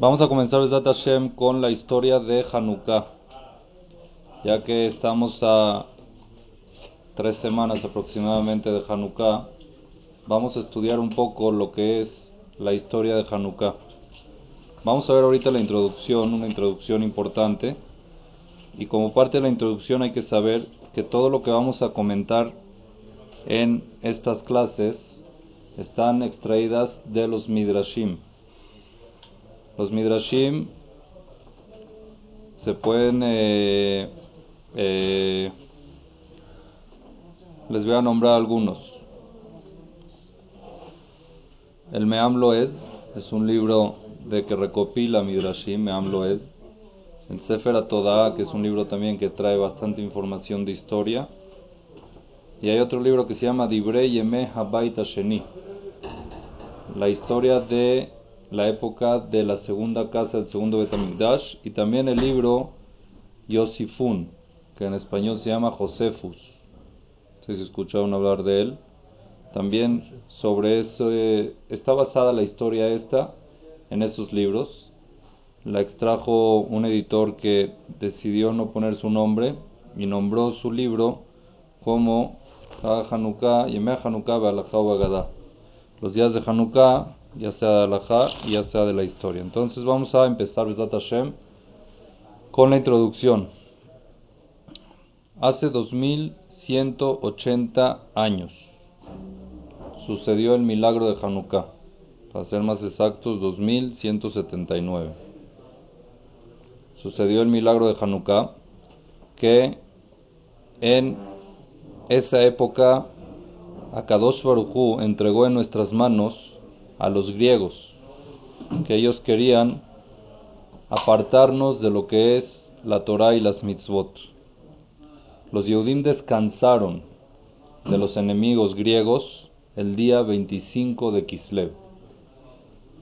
Vamos a comenzar Besat Hashem con la historia de Hanukkah, ya que estamos a tres semanas aproximadamente de Hanukkah. Vamos a estudiar un poco lo que es la historia de Hanukkah. Vamos a ver ahorita la introducción, una introducción importante. Y como parte de la introducción hay que saber que todo lo que vamos a comentar en estas clases están extraídas de los Midrashim. Los Midrashim se pueden... Eh, eh, les voy a nombrar algunos. El Meam Loed es un libro de que recopila Midrashim, Meam Loed. El Sefer Atodá, que es un libro también que trae bastante información de historia. Y hay otro libro que se llama Dibrei Yemeh Habayit Sheni. La historia de la época de la segunda casa del segundo Betamigdash y también el libro Yosifun, que en español se llama Josefus. No sé si escucharon hablar de él. También sobre eso está basada la historia esta en esos libros. La extrajo un editor que decidió no poner su nombre y nombró su libro como Hanukkah, Yemeh Hanukkah Los días de Hanukkah ya sea de Alajá y ya sea de la historia. Entonces vamos a empezar, con la introducción. Hace 2180 años sucedió el milagro de Hanukkah, para ser más exactos, 2179. Sucedió el milagro de Hanukkah que en esa época Akadosh Baruj entregó en nuestras manos a los griegos, que ellos querían apartarnos de lo que es la Torah y las mitzvot. Los Yehudim descansaron de los enemigos griegos el día 25 de Kislev.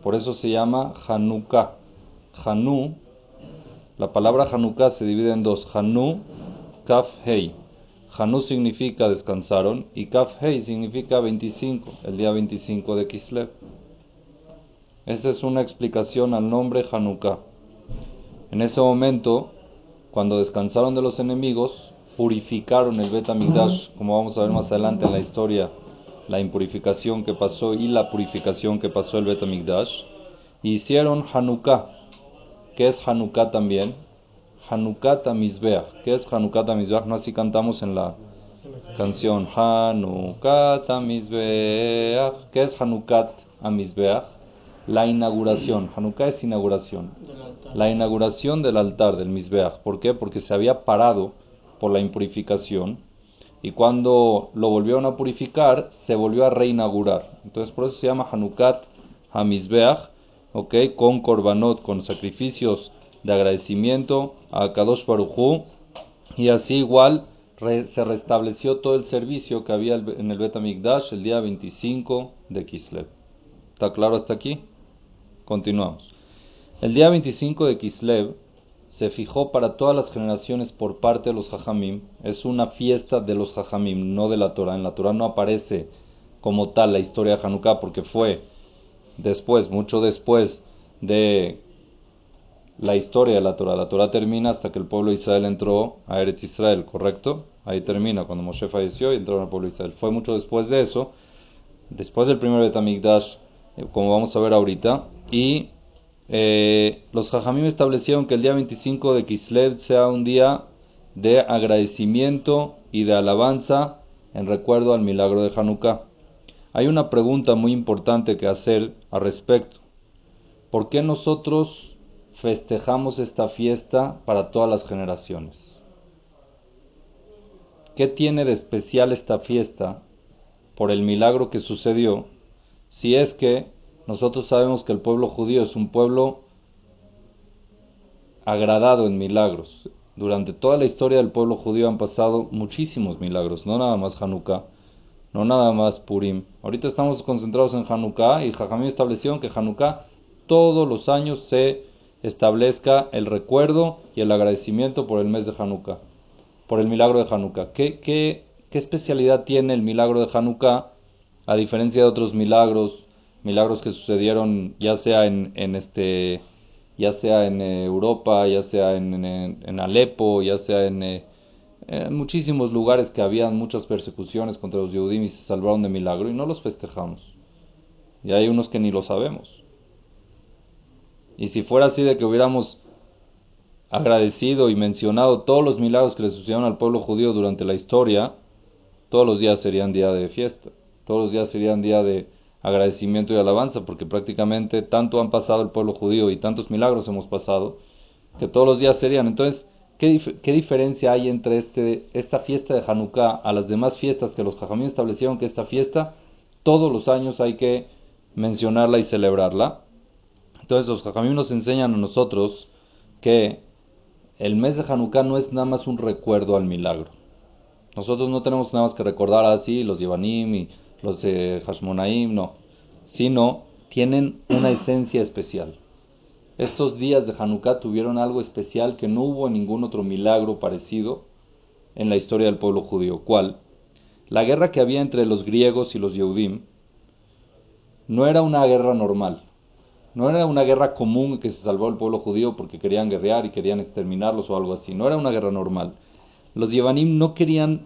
Por eso se llama Hanukkah. Hanu, la palabra Hanukkah se divide en dos, Hanu, Kaf, Hei. Hanu significa descansaron y Kaf, Hei significa 25, el día 25 de Kislev. Esta es una explicación al nombre Hanukkah. En ese momento, cuando descansaron de los enemigos, purificaron el Bet como vamos a ver más adelante en la historia, la impurificación que pasó y la purificación que pasó el Bet y hicieron Hanukkah. ¿Qué es Hanukkah también? Hanukkah Tamizbeach. ¿Qué es Hanukkah Tamizbeach? No así cantamos en la canción Hanukkah Tamizbeach. ¿Qué es Hanukkah Amizbeach? La inauguración. Hanukkah es inauguración. La inauguración del altar del Mizbeach. ¿Por qué? Porque se había parado por la impurificación y cuando lo volvieron a purificar se volvió a reinaugurar. Entonces por eso se llama Hanukkah HaMizbeach, ¿ok? Con korbanot, con sacrificios de agradecimiento a Kadosh Baruchu y así igual se restableció todo el servicio que había en el Betamikdash el día 25 de Kislev. ¿Está claro hasta aquí? Continuamos. El día 25 de Kislev se fijó para todas las generaciones por parte de los Jajamim. Es una fiesta de los Jajamim, no de la Torah. En la Torah no aparece como tal la historia de Hanukkah porque fue después, mucho después de la historia de la Torah. La Torah termina hasta que el pueblo de Israel entró a Eretz Israel, ¿correcto? Ahí termina, cuando Moshe falleció y entraron al pueblo de Israel. Fue mucho después de eso, después del primer Betamigdash, eh, como vamos a ver ahorita, y eh, los Jajamim establecieron que el día 25 de Kislev sea un día de agradecimiento y de alabanza en recuerdo al milagro de Hanukkah. Hay una pregunta muy importante que hacer al respecto. ¿Por qué nosotros festejamos esta fiesta para todas las generaciones? ¿Qué tiene de especial esta fiesta por el milagro que sucedió si es que nosotros sabemos que el pueblo judío es un pueblo agradado en milagros. Durante toda la historia del pueblo judío han pasado muchísimos milagros, no nada más Hanukkah, no nada más Purim. Ahorita estamos concentrados en Hanukkah y Jajamí establecieron que Hanukkah todos los años se establezca el recuerdo y el agradecimiento por el mes de Hanukkah, por el milagro de Hanukkah. ¿Qué, qué, qué especialidad tiene el milagro de Hanukkah a diferencia de otros milagros milagros que sucedieron ya sea en, este ya sea en eh, Europa, ya sea en, Alepo, ya sea en, en, muchísimos lugares que habían muchas persecuciones contra los Yehudim y se salvaron de milagro y no los festejamos. Y hay unos que ni lo sabemos. Y si fuera así de que hubiéramos agradecido y mencionado todos los milagros que le sucedieron al pueblo judío durante la historia, todos los días serían día de fiesta, todos los días serían día de agradecimiento y alabanza, porque prácticamente tanto han pasado el pueblo judío y tantos milagros hemos pasado, que todos los días serían. Entonces, ¿qué, diferencia hay entre este, esta fiesta de Hanukkah a las demás fiestas que los jajamín establecieron que esta fiesta todos los años hay que mencionarla y celebrarla? Entonces los jajamín nos enseñan a nosotros que el mes de Hanukkah no es nada más un recuerdo al milagro. Nosotros no tenemos nada más que recordar así los Yevanim y los de Hashmonaim, no, sino tienen una esencia especial. Estos días de Hanukkah tuvieron algo especial que no hubo ningún otro milagro parecido en la historia del pueblo judío. ¿Cuál? La guerra que había entre los griegos y los Yehudim no era una guerra normal. No era una guerra común que se salvó el pueblo judío porque querían guerrear y querían exterminarlos o algo así. No era una guerra normal. Los Yevanim no querían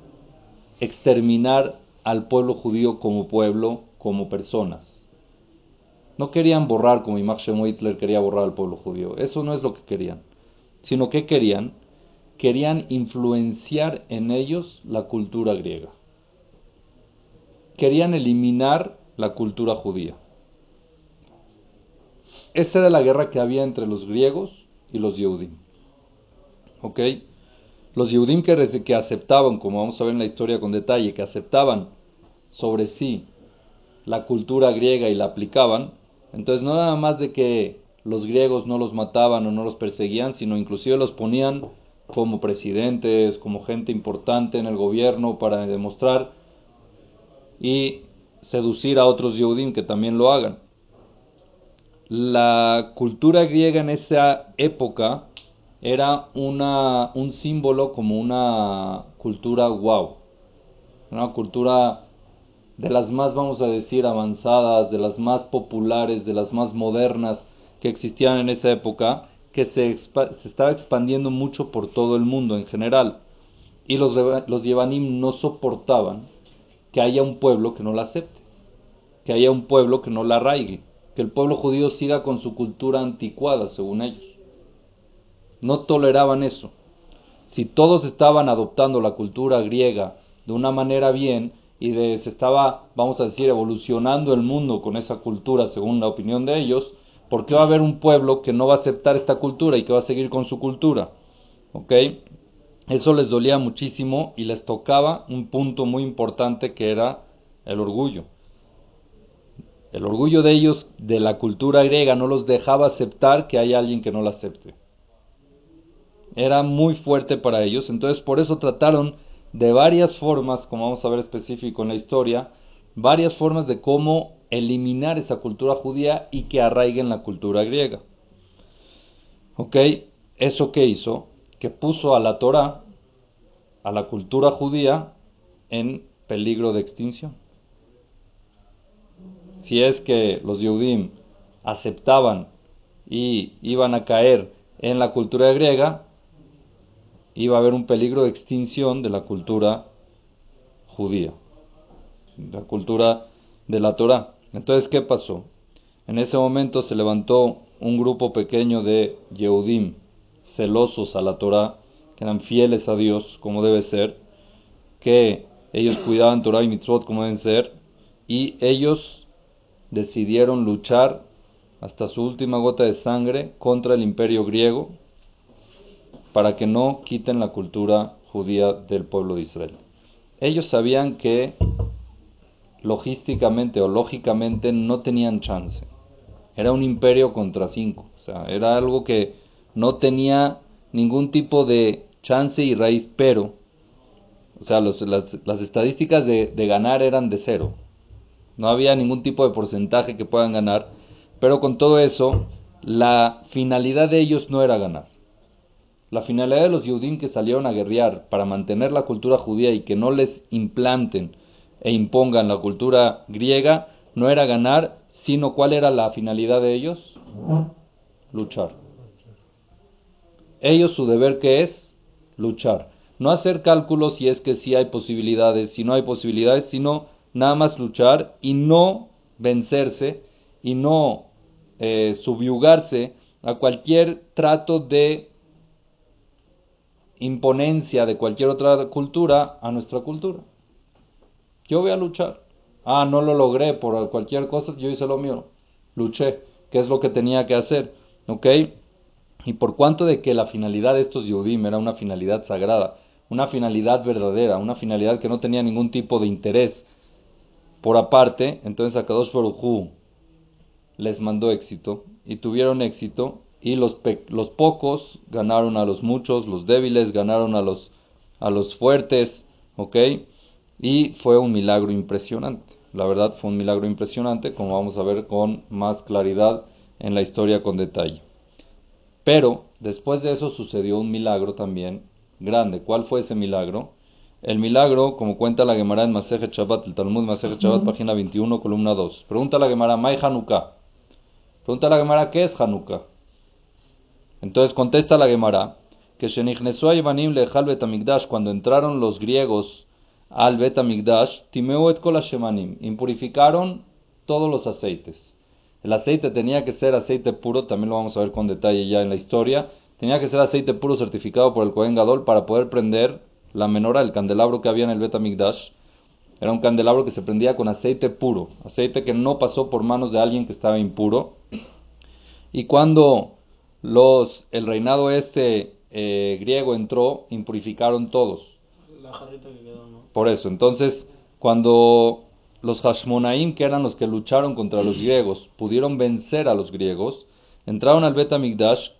exterminar al pueblo judío como pueblo, como personas. No querían borrar como Imam Hitler quería borrar al pueblo judío. Eso no es lo que querían. Sino que querían, querían influenciar en ellos la cultura griega. Querían eliminar la cultura judía. Esa era la guerra que había entre los griegos y los Yehudim. ¿Ok? Los Yehudim que, aceptaban, como vamos a ver en la historia con detalle, que aceptaban sobre sí la cultura griega y la aplicaban, entonces no nada más de que los griegos no los mataban o no los perseguían, sino inclusive los ponían como presidentes, como gente importante en el gobierno para demostrar y seducir a otros Yehudim que también lo hagan. La cultura griega en esa época era una, un símbolo como una cultura wow, una cultura de las más, vamos a decir, avanzadas, de las más populares, de las más modernas que existían en esa época, que se, se estaba expandiendo mucho por todo el mundo en general. Y los, los Yevanim no soportaban que haya un pueblo que no la acepte, que haya un pueblo que no la arraigue que el pueblo judío siga con su cultura anticuada, según ellos. No toleraban eso. Si todos estaban adoptando la cultura griega de una manera bien y de, se estaba, vamos a decir, evolucionando el mundo con esa cultura, según la opinión de ellos, ¿por qué va a haber un pueblo que no va a aceptar esta cultura y que va a seguir con su cultura? Eso les dolía muchísimo y les tocaba un punto muy importante que era el orgullo. El orgullo de ellos, de la cultura griega, no los dejaba aceptar que hay alguien que no la acepte. Era muy fuerte para ellos, entonces por eso trataron de varias formas, como vamos a ver específico en la historia, varias formas de cómo eliminar esa cultura judía y que arraiguen la cultura griega. ¿Ok? ¿Eso qué hizo? Que puso a la Torah, a la cultura judía, en peligro de extinción si es que los Yehudim aceptaban y iban a caer en la cultura griega, iba a haber un peligro de extinción de la cultura judía, la cultura de la Torah. Entonces, ¿qué pasó? En ese momento se levantó un grupo pequeño de Yehudim, celosos a la Torah, que eran fieles a Dios como debe ser, que ellos cuidaban Torah y mitzvot como deben ser, y ellos decidieron luchar hasta su última gota de sangre contra el imperio griego para que no quiten la cultura judía del pueblo de Israel. Ellos sabían que logísticamente o lógicamente no tenían chance. Era un imperio contra cinco. O sea, era algo que no tenía ningún tipo de chance y raíz, pero, o sea, las, estadísticas de ganar eran de cero. No había ningún tipo de porcentaje que puedan ganar. Pero con todo eso, la finalidad de ellos no era ganar. La finalidad de los Yudim que salieron a guerrear para mantener la cultura judía y que no les implanten e impongan la cultura griega no era ganar, sino cuál era la finalidad de ellos? Luchar. ellos su deber que es luchar. No hacer cálculos si es que sí hay posibilidades, si no hay posibilidades, sino nada más luchar y no vencerse y no eh, subyugarse a cualquier trato de imponencia de cualquier otra cultura a nuestra cultura. Yo voy a luchar. Ah, no lo logré por cualquier cosa, yo hice lo mío. Luché, que es lo que tenía que hacer. ¿Ok? Y por cuanto de que la finalidad de estos Yudim era una finalidad sagrada, una finalidad verdadera, una finalidad que no tenía ningún tipo de interés por aparte, entonces a Kadosh Baruj les mandó éxito y tuvieron éxito y los, los pocos ganaron a los muchos, los débiles ganaron a los, a los fuertes, ¿ok? Y fue un milagro impresionante. La verdad fue un milagro impresionante, como vamos a ver con más claridad en la historia con detalle. Pero después de eso sucedió un milagro también grande. ¿Cuál fue ese milagro? El milagro, como cuenta la Gemara en Masejet Shabbat, el Talmud Masejet Shabbat, página 21, columna 2. Pregunta la Gemara, ¿May Hanukkah? Pregunta la Gemara, ¿qué es Hanukkah? Entonces contesta la Gemara que cuando entraron los griegos al Betamigdash, Timeu et kol impurificaron todos los aceites. El aceite tenía que ser aceite puro, también lo vamos a ver con detalle ya en la historia. Tenía que ser aceite puro certificado por el Kohen Gadol para poder prender la menora, el candelabro que había en el Betamigdash. Era un candelabro que se prendía con aceite puro, aceite que no pasó por manos de alguien que estaba impuro. Y cuando los, el reinado este eh, griego entró, impurificaron todos. La jarrita que quedó, ¿no? Por eso, entonces, cuando los Hashmonaim, que eran los que lucharon contra los griegos, pudieron vencer a los griegos, entraron al Bet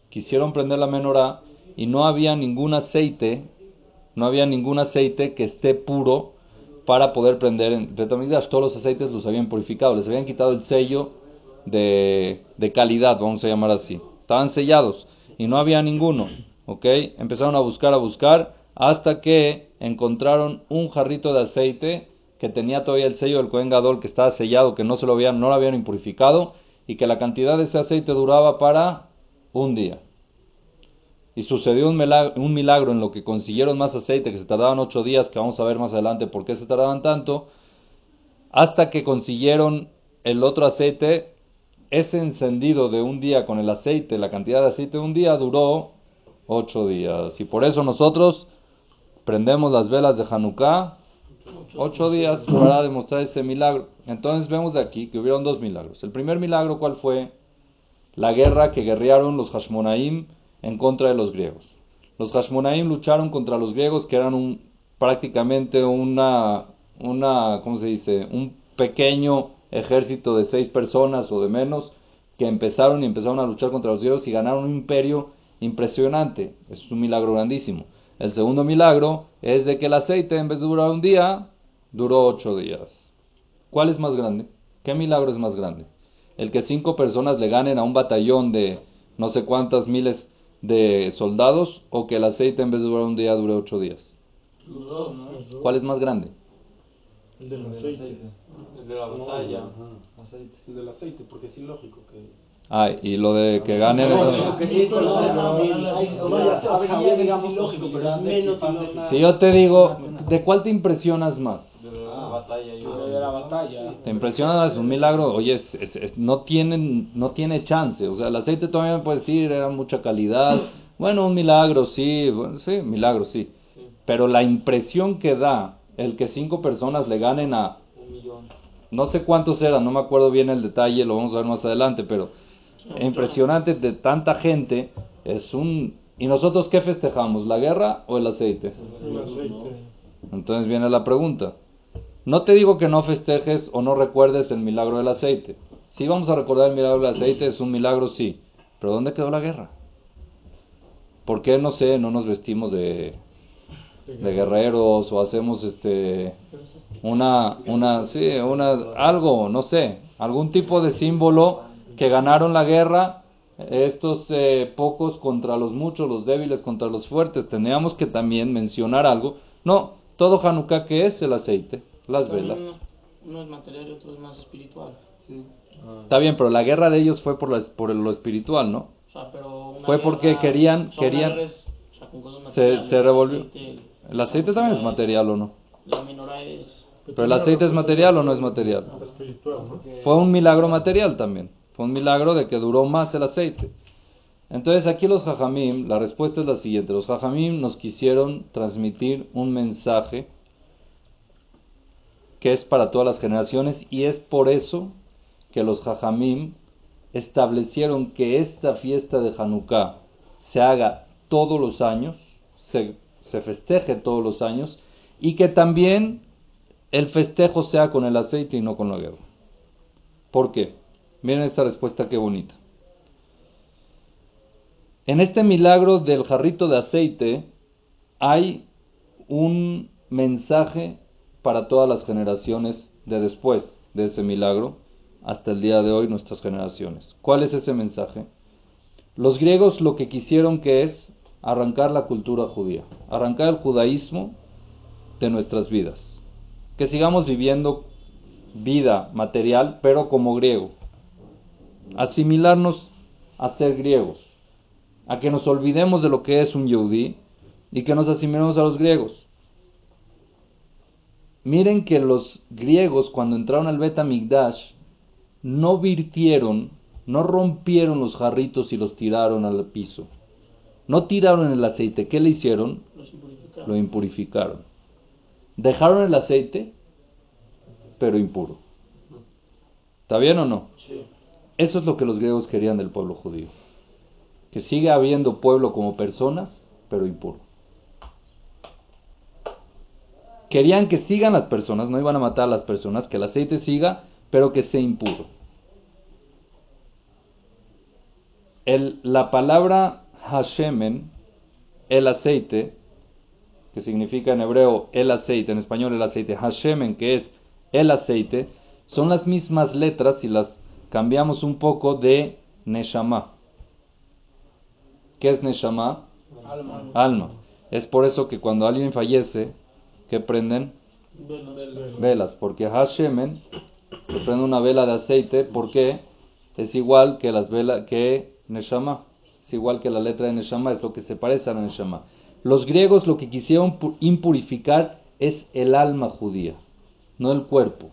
quisieron prender la menorá y no había ningún aceite, no había ningún aceite que esté puro para poder prender en Bet Todos los aceites los habían purificado, les habían quitado el sello de, de calidad, vamos a llamar así estaban sellados y no había ninguno, ¿ok? Empezaron a buscar, a buscar, hasta que encontraron un jarrito de aceite que tenía todavía el sello del Cohen Gadol, que estaba sellado, que no se lo habían, no lo habían impurificado, y que la cantidad de ese aceite duraba para un día. Y sucedió un milagro, un milagro, en lo que consiguieron más aceite, que se tardaban ocho días, que vamos a ver más adelante por qué se tardaban tanto, hasta que consiguieron el otro aceite ese encendido de un día con el aceite, la cantidad de aceite de un día duró ocho días. Y por eso nosotros prendemos las velas de Hanukkah ocho días para demostrar ese milagro. Entonces vemos de aquí que hubieron dos milagros. El primer milagro, ¿cuál fue? La guerra que guerrearon los Hashmonaim en contra de los griegos. Los Hashmonaim lucharon contra los griegos que eran un, prácticamente una, una, ¿cómo se dice? Un pequeño ejército de seis personas o de menos que empezaron y empezaron a luchar contra los dioses y ganaron un imperio impresionante. Es un milagro grandísimo. El segundo milagro es de que el aceite en vez de durar un día, duró ocho días. ¿Cuál es más grande? ¿Qué milagro es más grande? El que cinco personas le ganen a un batallón de no sé cuántas miles de soldados o que el aceite en vez de durar un día dure ocho días. ¿Cuál es más grande? El del aceite. El de la batalla. El del aceite, porque es ilógico que... Ah, y lo de que gane... Si yo te digo, ¿de cuál te impresionas más? De la batalla. De la batalla. Te impresiona más un milagro, oye, es, es, no, tienen, no tiene chance. O sea, el aceite todavía me puede decir, era mucha calidad. Bueno, un milagro, sí, sí, milagro, sí. Pero la impresión que da el que cinco personas le ganen a... Un millón. No sé cuántos eran, no me acuerdo bien el detalle, lo vamos a ver más adelante, pero impresionante de tanta gente, es un... ¿Y nosotros qué festejamos, la guerra o el aceite? El aceite. Entonces viene la pregunta. No te digo que no festejes o no recuerdes el milagro del aceite. Sí vamos a recordar el milagro del aceite, es un milagro, sí. Pero ¿dónde quedó la guerra? ¿Por qué, no sé, no nos vestimos de, de guerreros o hacemos este una una sí una algo no sé algún tipo de símbolo que ganaron la guerra estos eh, pocos contra los muchos los débiles contra los fuertes. Teníamos que también mencionar algo. No todo Hanukkah que es el aceite las velas. uno, es material y otro es más espiritual. Está bien pero la guerra de ellos fue por, por lo espiritual no o sea, pero fue porque querían, querían, se, se revolvió. ¿El aceite también es material o no? La menorá es... ¿Pero el aceite es material o no es material? Fue un milagro material también. Fue un milagro de que duró más el aceite. Entonces aquí los jajamim, la respuesta es la siguiente. Los jajamim nos quisieron transmitir un mensaje que es para todas las generaciones y es por eso que los jajamim establecieron que esta fiesta de Hanukkah se haga todos los años, se, se festeje todos los años y que también el festejo sea con el aceite y no con la guerra. ¿Por qué? Miren esta respuesta qué bonita. En este milagro del jarrito de aceite hay un mensaje para todas las generaciones de después de ese milagro hasta el día de hoy nuestras generaciones. ¿Cuál es ese mensaje? Los griegos lo que quisieron que es arrancar la cultura judía, arrancar el judaísmo de nuestras vidas. Que sigamos viviendo vida material, pero como griego. Asimilarnos a ser griegos. A que nos olvidemos de lo que es un yehudí y que nos asimilemos a los griegos. Miren que los griegos cuando entraron al Bet Migdash no virtieron, no rompieron los jarritos y los tiraron al piso. No tiraron el aceite. ¿Qué le hicieron? Lo impurificaron. Dejaron el aceite, pero impuro. ¿Está bien o no? Eso es lo que los griegos querían del pueblo judío. Que siga habiendo pueblo como personas, pero impuro. Querían que sigan las personas, no iban a matar a las personas, que el aceite siga, pero que sea impuro. El, la palabra Hashemen, el aceite, que significa en hebreo el aceite, en español el aceite, Hashemen, que es el aceite, son las mismas letras y las cambiamos un poco de Neshama. ¿Qué es Neshama? Alma. Alma. Es por eso que cuando alguien fallece, ¿qué prenden? Velas, porque Hashemen se prende una vela de aceite porque es igual que las velas que Neshama. Es igual que la letra de Neshama, es lo que se parece a la Neshama. Los griegos lo que quisieron impurificar es el alma judía, no el cuerpo.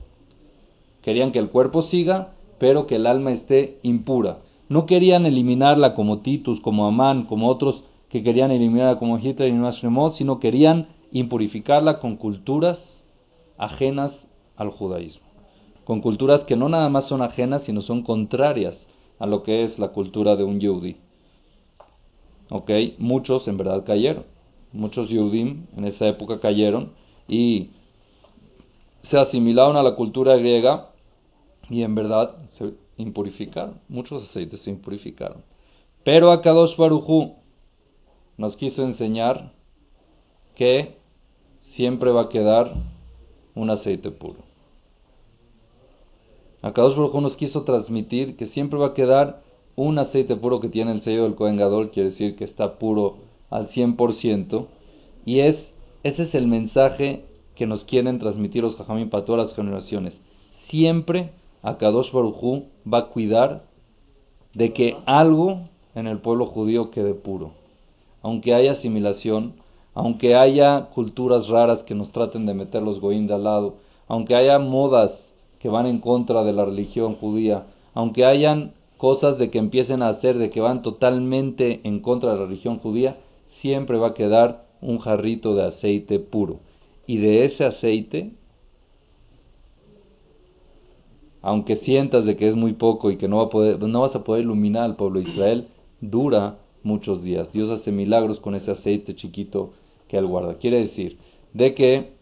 Querían que el cuerpo siga, pero que el alma esté impura. No querían eliminarla como Titus, como Amán, como otros que querían eliminarla como Hitler y Nashremot, sino querían impurificarla con culturas ajenas al judaísmo. Con culturas que no nada más son ajenas, sino son contrarias a lo que es la cultura de un yudí. ¿Ok? Muchos en verdad cayeron muchos Yehudim en esa época cayeron y se asimilaron a la cultura griega y en verdad se impurificaron. Muchos aceites se impurificaron. Pero Akadosh Baruchu nos quiso enseñar que siempre va a quedar un aceite puro. Akadosh Baruchu nos quiso transmitir que siempre va a quedar un aceite puro que tiene el sello del Kohen Gadol, quiere decir que está puro al 100%, y es, ese es el mensaje que nos quieren transmitir los Jajamim para todas las generaciones. Siempre Akadosh Barujú va a cuidar de que algo en el pueblo judío quede puro. Aunque haya asimilación, aunque haya culturas raras que nos traten de meter los goín al lado, aunque haya modas que van en contra de la religión judía, aunque hayan cosas de que empiecen a hacer de que van totalmente en contra de la religión judía, siempre va a quedar un jarrito de aceite puro. Y de ese aceite, aunque sientas de que es muy poco y que no, va a poder, no vas a poder iluminar al pueblo de Israel, dura muchos días. Dios hace milagros con ese aceite chiquito que él guarda. Quiere decir de que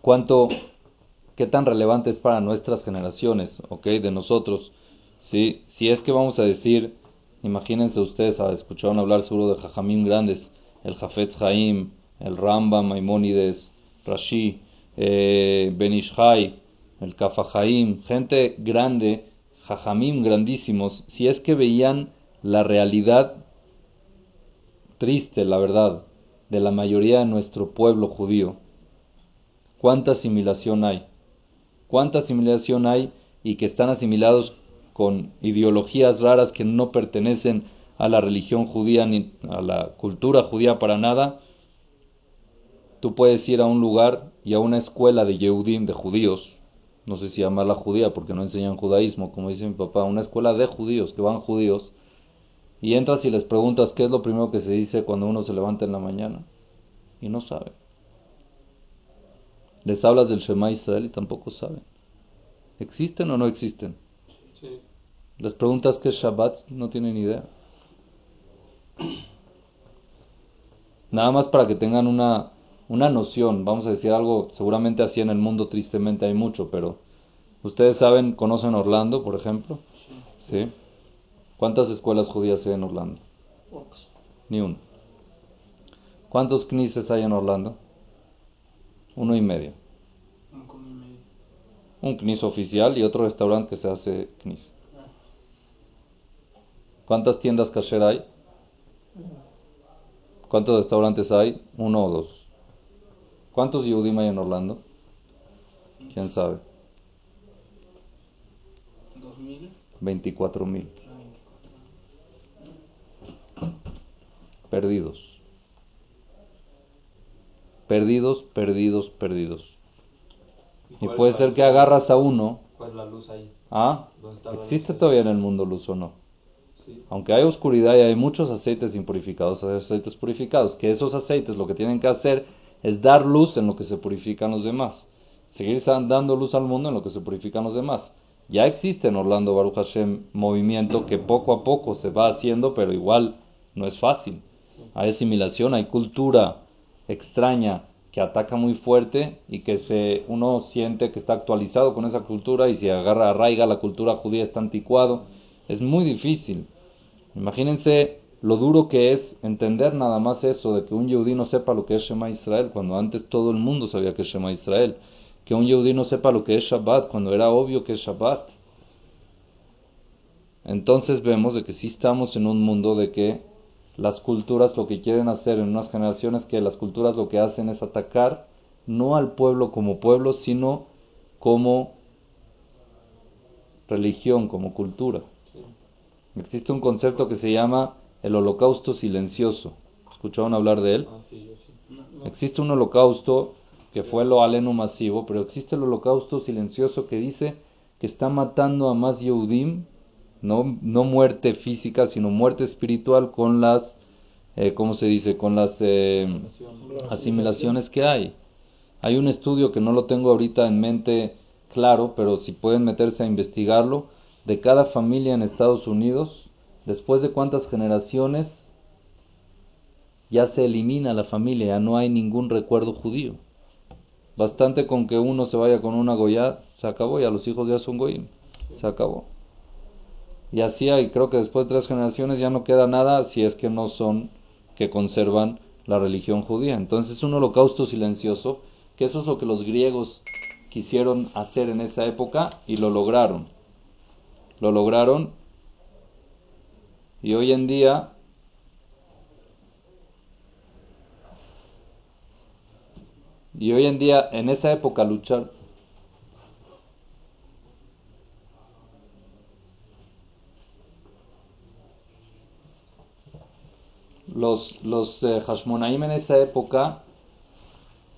cuánto, qué tan relevante es para nuestras generaciones, ¿ok? De nosotros, ¿sí? Si es que vamos a decir, imagínense ustedes, escucharon hablar seguro de jajamín grandes, el Jafet Haim, el Ramba, Maimónides, Rashi, eh, Benishai, el Kafahaim, gente grande, Jajamim grandísimos, si es que veían la realidad triste, la verdad, de la mayoría de nuestro pueblo judío, cuánta asimilación hay, cuánta asimilación hay y que están asimilados con ideologías raras que no pertenecen a la religión judía ni a la cultura judía para nada, tú puedes ir a un lugar y a una escuela de Yehudim, de judíos, no sé si llamarla judía porque no enseñan judaísmo, como dice mi papá, una escuela de judíos, que van judíos, y entras y les preguntas qué es lo primero que se dice cuando uno se levanta en la mañana, y no saben. Les hablas del Shema Israel y tampoco saben. ¿Existen o no existen? Les preguntas qué es Shabbat, no tienen idea. Nada más para que tengan una, una noción, vamos a decir algo, seguramente así en el mundo tristemente hay mucho, pero ustedes saben, conocen Orlando, por ejemplo, ¿sí? ¿Cuántas escuelas judías hay en Orlando? Ni uno. ¿Cuántos knises hay en Orlando? Uno y medio. Un knis oficial y otro restaurante se hace knis. ¿Cuántas tiendas kasher hay? ¿Cuántos restaurantes hay? Uno o dos. ¿Cuántos Yehudim hay en Orlando? ¿Quién sabe? Veinticuatro mil. Perdidos. Perdidos, perdidos, perdidos. Y puede ser que agarras a uno. Pues la luz ahí. ¿Ah? ¿Existe todavía en el mundo luz o no? Aunque hay oscuridad y hay muchos aceites impurificados, hay aceites purificados, que esos aceites lo que tienen que hacer es dar luz en lo que se purifican los demás. Seguir dando luz al mundo en lo que se purifican los demás. Ya existe en Orlando Baruch Hashem movimiento que poco a poco se va haciendo, pero igual no es fácil. Hay asimilación, hay cultura extraña que ataca muy fuerte y que se, uno siente que está actualizado con esa cultura y si agarra, arraiga la cultura judía está anticuado. Es muy difícil. Imagínense lo duro que es entender nada más eso, de que un yehudí no sepa lo que es Shema Israel, cuando antes todo el mundo sabía que es Shema Israel. Que un yehudí no sepa lo que es Shabbat, cuando era obvio que es Shabbat. Entonces vemos de que sí estamos en un mundo de que las culturas lo que quieren hacer en unas generaciones, que las culturas lo que hacen es atacar no al pueblo como pueblo, sino como religión, como cultura. Existe un concepto que se llama el holocausto silencioso. ¿Escucharon hablar de él? Ah, existe un holocausto que fue lo aleno masivo, pero existe el holocausto silencioso que dice que está matando a más Yehudim, no, no muerte física, sino muerte espiritual con las, eh, ¿cómo se dice? Con las eh, asimilaciones que hay. Hay un estudio que no lo tengo ahorita en mente claro, pero si pueden meterse a investigarlo, de cada familia en Estados Unidos, después de cuántas generaciones ya se elimina la familia, ya no hay ningún recuerdo judío. Bastante con que uno se vaya con una goya, se acabó, ya los hijos ya son goyim, se acabó. Y así hay, creo que después de tres generaciones ya no queda nada si es que no son que conservan la religión judía. Entonces un holocausto silencioso, que eso es lo que los griegos quisieron hacer en esa época y lo lograron lo lograron y hoy en día y hoy en día en esa época luchar los los eh, Hashmonaim en esa época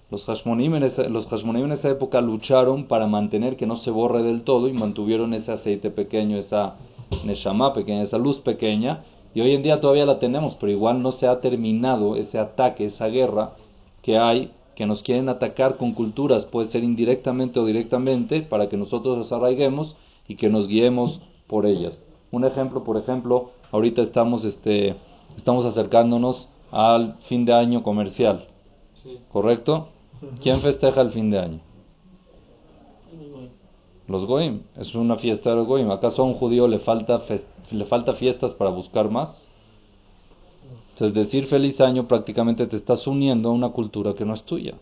los Hashmonim, en esa, los en esa época lucharon para mantener que no se borre del todo y mantuvieron ese aceite pequeño, esa Neshama pequeña, esa luz pequeña. Y hoy en día todavía la tenemos, pero igual no se ha terminado ese ataque, esa guerra que hay, que nos quieren atacar con culturas, puede ser indirectamente o directamente, para que nosotros las arraiguemos y que nos guiemos por ellas. Un ejemplo, por ejemplo, ahorita estamos, este, estamos acercándonos al fin de año comercial, ¿correcto? ¿Quién festeja el fin de año? Los Goim. Es una fiesta de los Goim. ¿Acaso a un judío le falta, le falta fiestas para buscar más? Entonces decir feliz año prácticamente te estás uniendo a una cultura que no es tuya.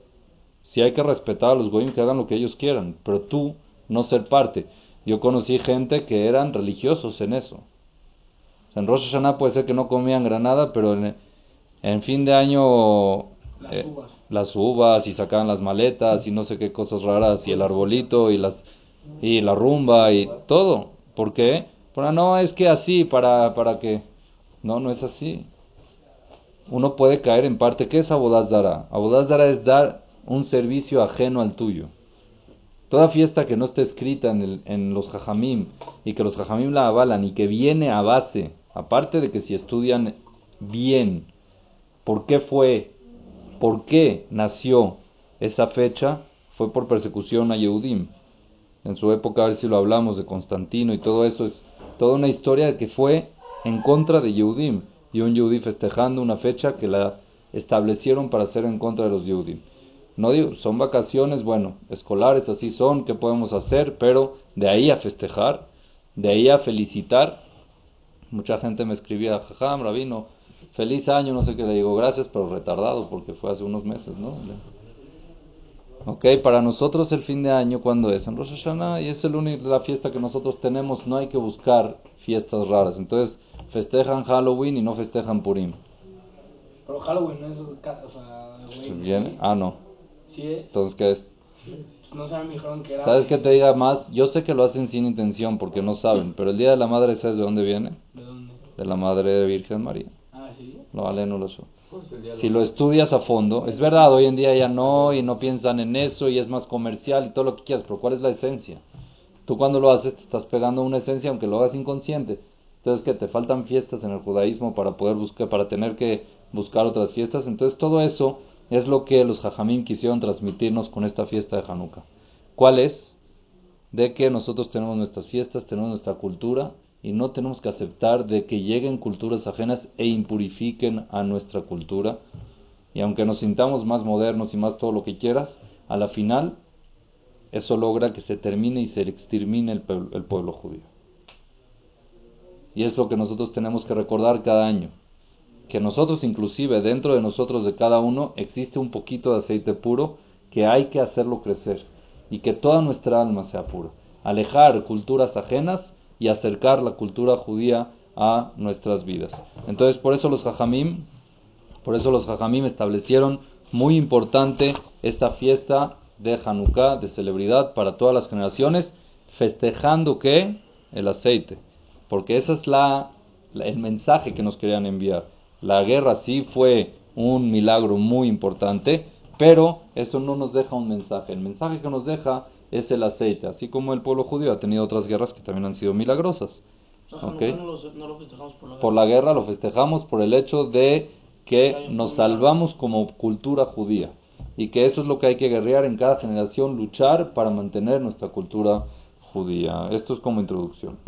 Si hay que respetar a los Goim que hagan lo que ellos quieran, pero tú no ser parte. Yo conocí gente que eran religiosos en eso. En Rosh Hashanah puede ser que no comían granada, pero en, en fin de año eh, las uvas y sacaban las maletas y no sé qué cosas raras y el arbolito y las y la rumba y todo. ¿Por qué? No es que así para para que No, no es así. Uno puede caer en parte. ¿Qué es Abodazara? Abodazara es dar un servicio ajeno al tuyo. Toda fiesta que no esté escrita en, el, en los jajamim y que los jajamim la avalan y que viene a base, aparte de que si estudian bien por qué fue, por qué nació esa fecha, fue por persecución a Yehudim. En su época, a ver si lo hablamos de Constantino y todo eso, es toda una historia que fue en contra de Yehudim y un Yehudí festejando una fecha que la establecieron para ser en contra de los Yehudim. No digo, son vacaciones, bueno, escolares, así son, ¿qué podemos hacer? Pero de ahí a festejar, de ahí a felicitar. Mucha gente me escribía, jajam, rabino, feliz año, no sé qué, le digo, gracias, pero retardado, porque fue hace unos meses, ¿no? Ok, para nosotros el fin de año, cuando es? En Rosh Hashanah, y es el único, la fiesta que nosotros tenemos, no hay que buscar fiestas raras. Entonces, festejan Halloween y no festejan Purim. Pero Halloween no es, o sea, ¿Se viene? Ah, no. Sí es. Entonces, ¿qué es? No sé, me dijeron que era... ¿Sabes qué te diga más? Yo sé que lo hacen sin intención porque no saben, pero el Día de la Madre, ¿sabes de dónde viene? ¿De? De la Madre Virgen María. Ah, sí. Lo vale, no lo de Si lo estudias a fondo, es verdad, hoy en día ya no, y no piensan en eso, y es más comercial y todo lo que quieras, pero ¿cuál es la esencia? Tú cuando lo haces te estás pegando una esencia, aunque lo hagas inconsciente. Entonces, que te faltan fiestas en el judaísmo para poder buscar, para tener que buscar otras fiestas. Entonces, todo eso es lo que los jajamim quisieron transmitirnos con esta fiesta de Hanukkah. ¿Cuál es? De que nosotros tenemos nuestras fiestas, tenemos nuestra cultura, y no tenemos que aceptar de que lleguen culturas ajenas e impurifiquen a nuestra cultura. Y aunque nos sintamos más modernos y más todo lo que quieras, a la final eso logra que se termine y se extermine el, pueblo- el pueblo judío. Y es lo que nosotros tenemos que recordar cada año. Que nosotros inclusive dentro de nosotros de cada uno existe un poquito de aceite puro que hay que hacerlo crecer. Y que toda nuestra alma sea pura. Alejar culturas ajenas y acercar la cultura judía a nuestras vidas. Entonces por eso los jajamim, por eso los jajamim establecieron muy importante esta fiesta de Hanukkah, de celebridad para todas las generaciones, festejando que el aceite, porque ese es la, la- el mensaje que nos querían enviar. La guerra sí fue un milagro muy importante, pero eso no nos deja un mensaje. El mensaje que nos deja es el aceite, así como el pueblo judío ha tenido otras guerras que también han sido milagrosas. O Ok. sea, no, lo, no lo festejamos por la Por la guerra lo festejamos por el hecho de que nos salvamos como cultura judía y que eso es lo que hay que guerrear en cada generación, luchar para mantener nuestra cultura judía. Esto es como introducción.